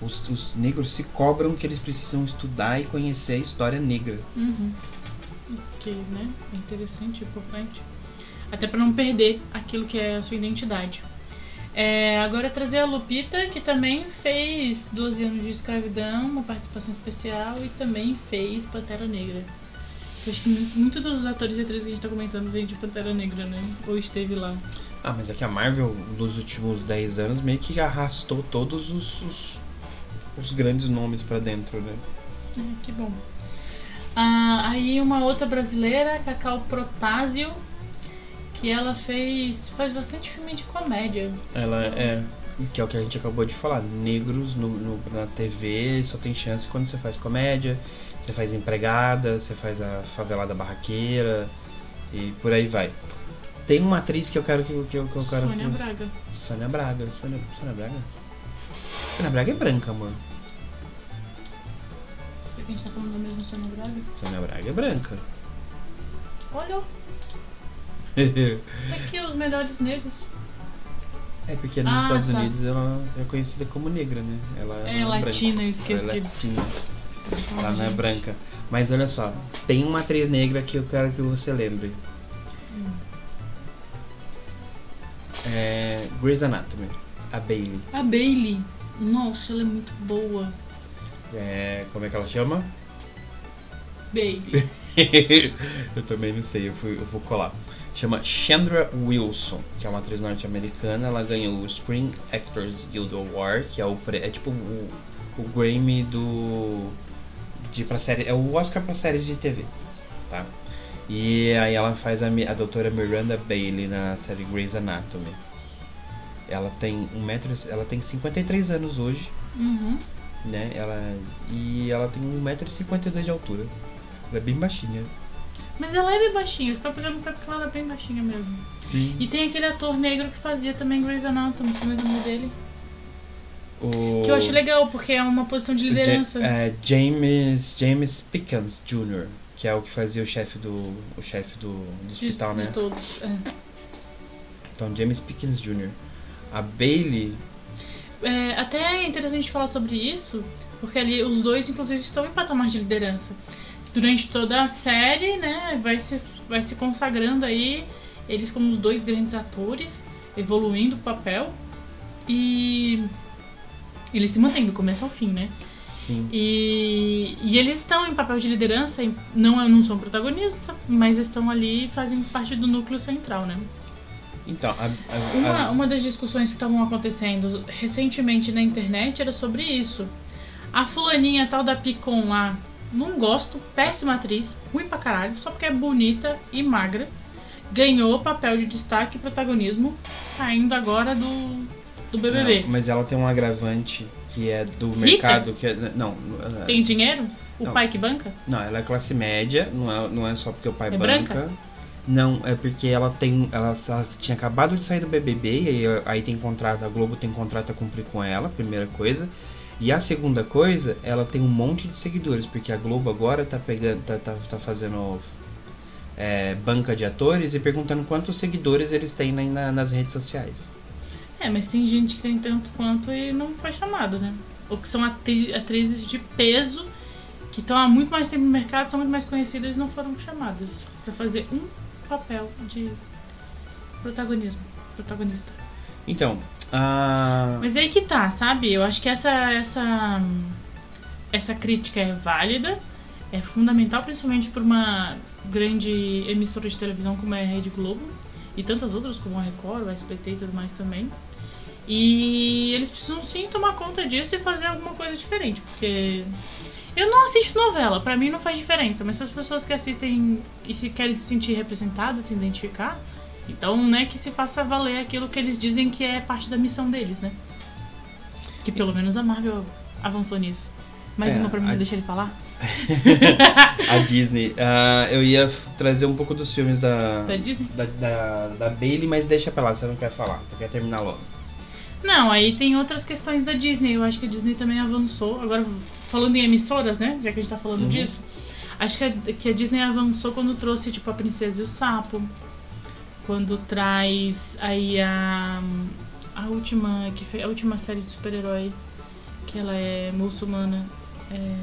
Speaker 1: os, os negros se cobram que eles precisam estudar e conhecer a história negra
Speaker 2: Uhum. Que, né? É interessante, importante. Até pra não perder aquilo que é a sua identidade. É, agora trazer a Lupita, que também fez 12 anos de escravidão, uma participação especial e também fez Pantera Negra. Eu acho que mu- muitos dos atores e atrizes que a gente tá comentando vêm de Pantera Negra, né? Ou esteve lá.
Speaker 1: ah mas é que a Marvel nos últimos 10 anos meio que arrastou todos os, os, os grandes nomes pra dentro né
Speaker 2: É, que bom. Ah, aí uma outra brasileira, Cacau Protásio, que ela fez. faz bastante filme de comédia.
Speaker 1: ela é que é o que a gente acabou de falar negros no, no- na TV só tem chance quando você faz comédia você faz empregada você faz a favelada barraqueira e por aí vai tem uma atriz que eu quero que, que, eu- que eu quero
Speaker 2: Sônia
Speaker 1: que-
Speaker 2: Braga.
Speaker 1: Sônia Braga Sônia, Sônia Braga Sônia Braga é branca amor
Speaker 2: Será que a gente tá falando da mesma Sônia Braga?
Speaker 1: Sônia Braga é branca
Speaker 2: Olha, aqui os melhores negros.
Speaker 1: é porque nos
Speaker 2: Ah,
Speaker 1: Estados
Speaker 2: tá.
Speaker 1: Unidos ela é conhecida como negra né ela
Speaker 2: É,
Speaker 1: não
Speaker 2: latina, eu esqueço
Speaker 1: ela é latina Ela não é branca. Mas olha só, tem uma atriz negra que eu quero que você lembre.
Speaker 2: Hum.
Speaker 1: É. Grey's Anatomy. A Bailey.
Speaker 2: A Bailey. Nossa, ela é muito boa.
Speaker 1: É. Como é que ela chama?
Speaker 2: Baby. (laughs)
Speaker 1: eu também não sei, eu, fui, eu vou colar. Chama Chandra Wilson, que é uma atriz norte-americana. Ela ganhou o Screen Actors Guild Award, que é o é tipo o, o Grammy do de pra série, é o Oscar para séries de TV, tá? E aí ela faz a, a doutora Miranda Bailey na série Grey's Anatomy. Ela tem um metro, ela tem 53 anos hoje,
Speaker 2: Uhum.
Speaker 1: né? Ela e ela tem 1,52m de altura. Ela é bem baixinha.
Speaker 2: Mas ela é bem baixinha, eu estava pegando pra porque ela era bem baixinha mesmo.
Speaker 1: Sim.
Speaker 2: E tem aquele ator negro que fazia também Grey's Anatomy, como é o nome dele?
Speaker 1: O...
Speaker 2: Que eu acho legal, porque é uma posição de liderança.
Speaker 1: Ja- é, James James Pickens Jr., que é o que fazia o chefe do o chefe do, do
Speaker 2: de,
Speaker 1: hospital, né?
Speaker 2: de todos. é.
Speaker 1: Então James Pickens Jr. A Bailey,
Speaker 2: É, até é interessante falar sobre isso, porque ali os dois, inclusive, estão em patamar de liderança. Durante toda a série, né, vai se, vai se consagrando aí eles como os dois grandes atores, evoluindo o papel. E eles se mantêm do começo ao fim, né?
Speaker 1: sim.
Speaker 2: E, e eles estão em papel de liderança, e não, não são protagonistas, mas estão ali e fazem parte do núcleo central, né?
Speaker 1: Então, a, a-
Speaker 2: Uma,
Speaker 1: a-
Speaker 2: uma das discussões que estavam acontecendo recentemente na internet era sobre isso. A fulaninha tal da Picon lá, não gosto, péssima atriz, ruim pra caralho, só porque é bonita e magra, ganhou papel de destaque e protagonismo saindo agora do, do BBB.
Speaker 1: Não, mas ela tem um agravante que é do mercado que é, não, é-
Speaker 2: Tem dinheiro? O
Speaker 1: Não.
Speaker 2: pai que banca?
Speaker 1: não, ela é classe média, não é, não é só porque o pai
Speaker 2: É
Speaker 1: banca.
Speaker 2: branca?
Speaker 1: Não, é porque ela tem. Ela, ela tinha acabado de sair do BBB e aí, aí tem contrato, a Globo tem contrato a cumprir com ela, primeira coisa. E a segunda coisa, ela tem um monte de seguidores, porque a Globo agora tá pegando. tá, tá, tá fazendo é, banca de atores e perguntando quantos seguidores eles têm na- na- nas redes sociais.
Speaker 2: É, mas tem gente que tem tanto quanto e não foi chamado, né? Ou que são atri- atrizes de peso que estão há muito mais tempo no mercado, são muito mais conhecidas e não foram chamadas pra fazer um papel de protagonismo, protagonista.
Speaker 1: Então, a.
Speaker 2: Mas aí que tá, sabe? Eu acho que essa essa essa crítica é válida, é fundamental principalmente por uma grande emissora de televisão como é a Rede Globo e tantas outras como a Record, o SBT e tudo mais também. E eles precisam sim tomar conta disso e fazer alguma coisa diferente, porque eu não assisto novela, pra mim não faz diferença, mas para as pessoas que assistem e se querem se sentir representadas, se identificar, então, né, que se faça valer aquilo que eles dizem que é parte da missão deles, né? Que pelo menos a Marvel avançou nisso. Mais
Speaker 1: É,
Speaker 2: uma pra mim,
Speaker 1: a-
Speaker 2: deixa ele falar? (laughs)
Speaker 1: a Disney. ah, eu ia trazer um pouco dos filmes da.
Speaker 2: Da Disney?
Speaker 1: Da, da, da Bailey, mas deixa pra lá, você não quer falar, você quer terminar logo.
Speaker 2: Não, aí tem outras questões da Disney. Eu acho que a Disney também avançou. Agora, falando em emissoras, né? Já que a gente tá falando
Speaker 1: Uhum.
Speaker 2: disso. Acho que a, que a Disney avançou quando trouxe, tipo, a Princesa e o Sapo. Quando traz aí a. A última. Que foi, a última série de super-herói. Que ela é muçulmana. É,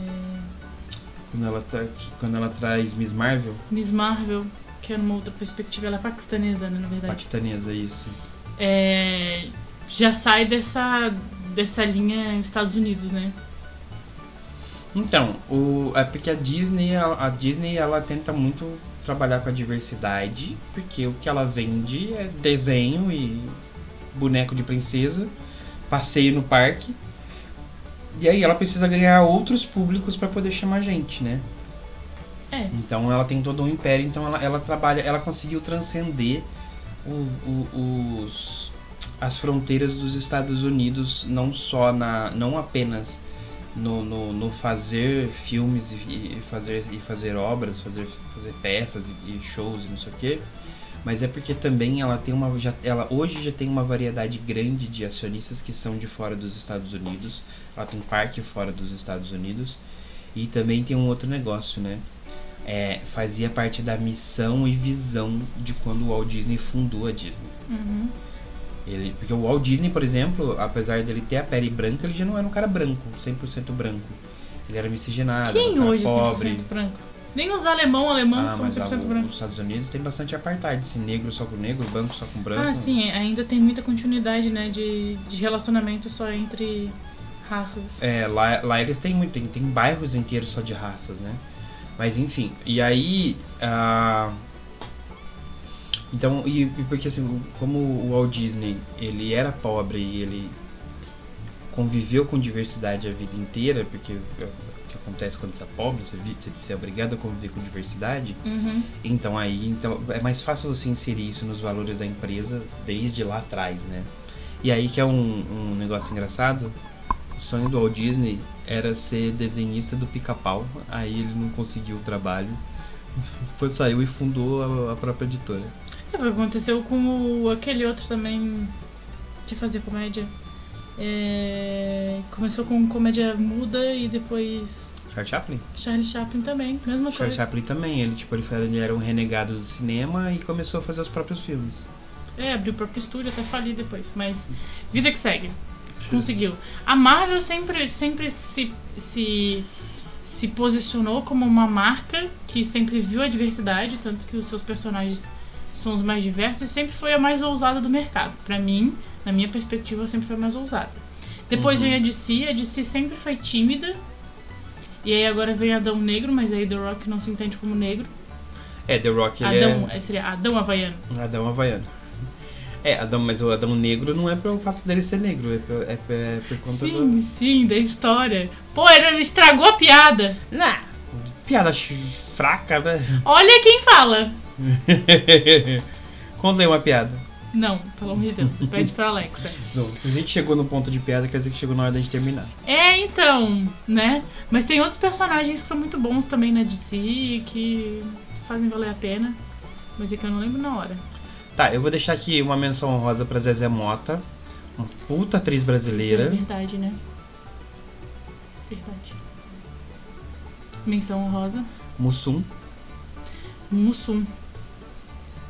Speaker 1: Quando ela, tra- quando ela traz Miss Marvel,
Speaker 2: Miss Marvel. Que é numa outra perspectiva. Ela é paquistanesa, né? Na verdade.
Speaker 1: paquistanesa, isso.
Speaker 2: é, já sai dessa, dessa linha Estados Unidos, né?
Speaker 1: Então, o, é porque a Disney, a, a Disney, ela tenta muito trabalhar com a diversidade, porque o que ela vende é desenho e boneco de princesa, passeio no parque. E aí ela precisa ganhar outros públicos para poder chamar gente, né?
Speaker 2: É.
Speaker 1: Então ela tem todo um império, então ela, ela trabalha, ela conseguiu transcender o- o- os, as fronteiras dos Estados Unidos, não só na, não apenas no, no, no fazer filmes e, e fazer, e fazer obras, fazer, fazer peças e, e shows e não sei o quê, mas é porque também ela tem uma, já, ela hoje já tem uma variedade grande de acionistas que são de fora dos Estados Unidos, ela tem parque fora dos Estados Unidos e também tem um outro negócio, né? é, fazia parte da missão e visão de quando o Walt Disney fundou a Disney.
Speaker 2: Uhum.
Speaker 1: Ele, porque o Walt Disney, por exemplo, apesar dele ter a pele branca, ele já não era um cara branco, 100% branco. Ele era miscigenado,
Speaker 2: Quem
Speaker 1: era um cara
Speaker 2: hoje é 100%
Speaker 1: pobre.
Speaker 2: branco? Nem os alemão, alemão
Speaker 1: Ah,
Speaker 2: são
Speaker 1: mas
Speaker 2: 100%
Speaker 1: a-
Speaker 2: branco.
Speaker 1: os Estados Unidos tem bastante apartheid, esse negro só com negro, branco só com branco.
Speaker 2: Ah, sim, ainda tem muita continuidade, né, de, de relacionamento só entre raças.
Speaker 1: É, lá, lá eles têm muito, tem, tem bairros inteiros só de raças, né? Mas enfim, e aí. ah, então, e, e porque assim, como o Walt Disney ele era pobre e ele conviveu com diversidade a vida inteira, porque é o que acontece quando você é pobre, você, você é obrigado a conviver com diversidade,
Speaker 2: Uhum.
Speaker 1: então aí então é mais fácil você inserir isso nos valores da empresa desde lá atrás, né? E aí que é um, um negócio engraçado, o sonho do Walt Disney era ser desenhista do pica-pau, aí ele não conseguiu o trabalho, (laughs) foi, saiu e fundou a, a própria editora.
Speaker 2: Aconteceu com o, aquele outro também que fazia comédia. É, começou com comédia muda e depois
Speaker 1: Charles Chaplin?
Speaker 2: Charlie Chaplin também, mesma coisa.
Speaker 1: Chaplin também, ele tipo ele, foi- ele era um renegado do cinema e começou a fazer os próprios filmes.
Speaker 2: É, abriu o próprio estúdio, até falir depois, mas vida que segue. Conseguiu. A Marvel sempre, sempre se, se, se posicionou como uma marca que sempre viu a diversidade, tanto que os seus personagens são os mais diversos e sempre foi a mais ousada do mercado. Pra mim, na minha perspectiva, sempre foi a mais ousada. Depois
Speaker 1: Uhum.
Speaker 2: vem a DC, a DC sempre foi tímida. E aí agora vem Adão Negro, mas aí The Rock não se entende como negro.
Speaker 1: É, The Rock ele
Speaker 2: Adão,
Speaker 1: é...
Speaker 2: é... seria Adão Havaiano.
Speaker 1: Adão Havaiano. É, Adão, mas o Adão negro não é pelo fato dele ser negro, é por, é, é por conta
Speaker 2: Sim,
Speaker 1: do.
Speaker 2: sim, da história. Pô, ele estragou a piada.
Speaker 1: Nah, piada fraca, né?
Speaker 2: Olha quem fala. (laughs)
Speaker 1: Conta aí uma piada.
Speaker 2: Não, pelo amor de Deus, pede pra Alexa.
Speaker 1: Não, se a gente chegou no ponto de piada, quer dizer que chegou na hora da gente terminar.
Speaker 2: É, então, né? Mas tem outros personagens que são muito bons também na DC que fazem valer a pena. Mas é que eu não lembro na hora.
Speaker 1: Tá, eu vou deixar aqui uma menção honrosa pra Zezé Mota, uma puta atriz
Speaker 2: Isso é
Speaker 1: brasileira.
Speaker 2: verdade, né? Verdade. Menção honrosa.
Speaker 1: Mussum.
Speaker 2: Mussum.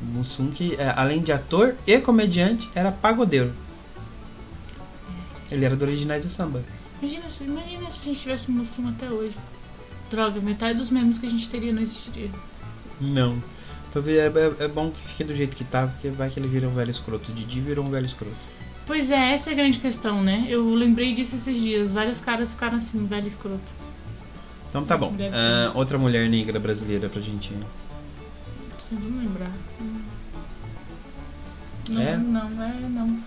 Speaker 1: Mussum que, é, além de ator e comediante, era pagodeiro. Ele era do Originais do Samba.
Speaker 2: Imagina se, imagina se a gente tivesse um Mussum até hoje. Droga, metade dos memes que a gente teria não existiria.
Speaker 1: Não. Talvez é, é- é bom que fique do jeito que tá, porque vai que ele vira um velho escroto. Didi virou um velho escroto.
Speaker 2: Pois é, essa é a grande questão, né? Eu lembrei disso esses dias. Vários caras ficaram assim, velho escroto.
Speaker 1: Então tá bom. Ah, outra mulher negra brasileira pra gente.
Speaker 2: Tô tentando lembrar. Não,
Speaker 1: É?
Speaker 2: não, é não.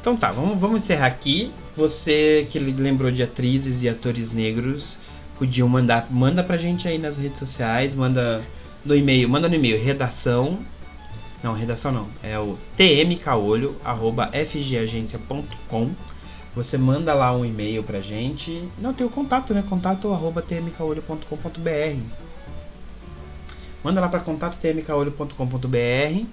Speaker 1: Então tá, vamos, vamos encerrar aqui. Você que lembrou de atrizes e atores negros, podiam mandar, manda pra gente aí nas redes sociais, manda no e-mail, manda no e-mail redação. Não, redação não, é o tmcaolho arroba fgagencia.com. Você manda lá um e-mail pra gente. Não, tem o contato, né? Contato arroba tmcaolho.com.br. Manda lá para contato tmcaolho.com.br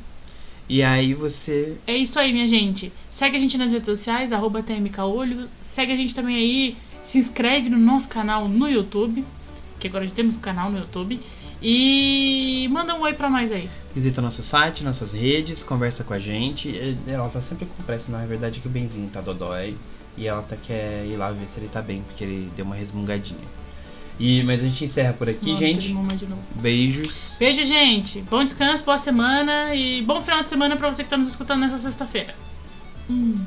Speaker 1: E aí você.
Speaker 2: É isso aí, minha gente. Segue a gente nas redes sociais, arroba TMKolho. Segue a gente também aí, se inscreve no nosso canal no YouTube, que agora já temos canal no YouTube. E manda um oi pra nós aí.
Speaker 1: Visita nosso site, nossas redes, conversa com a gente. Ela tá sempre com pressa, na verdade é que o Benzinho tá dodói. E ela tá quer ir lá ver se ele tá bem, porque ele deu uma resmungadinha. E, mas a gente encerra por aqui,
Speaker 2: Nossa,
Speaker 1: gente. Beijos.
Speaker 2: Beijo, gente. Bom descanso, boa semana e bom final de semana pra você que tá nos escutando nessa sexta-feira. Hum.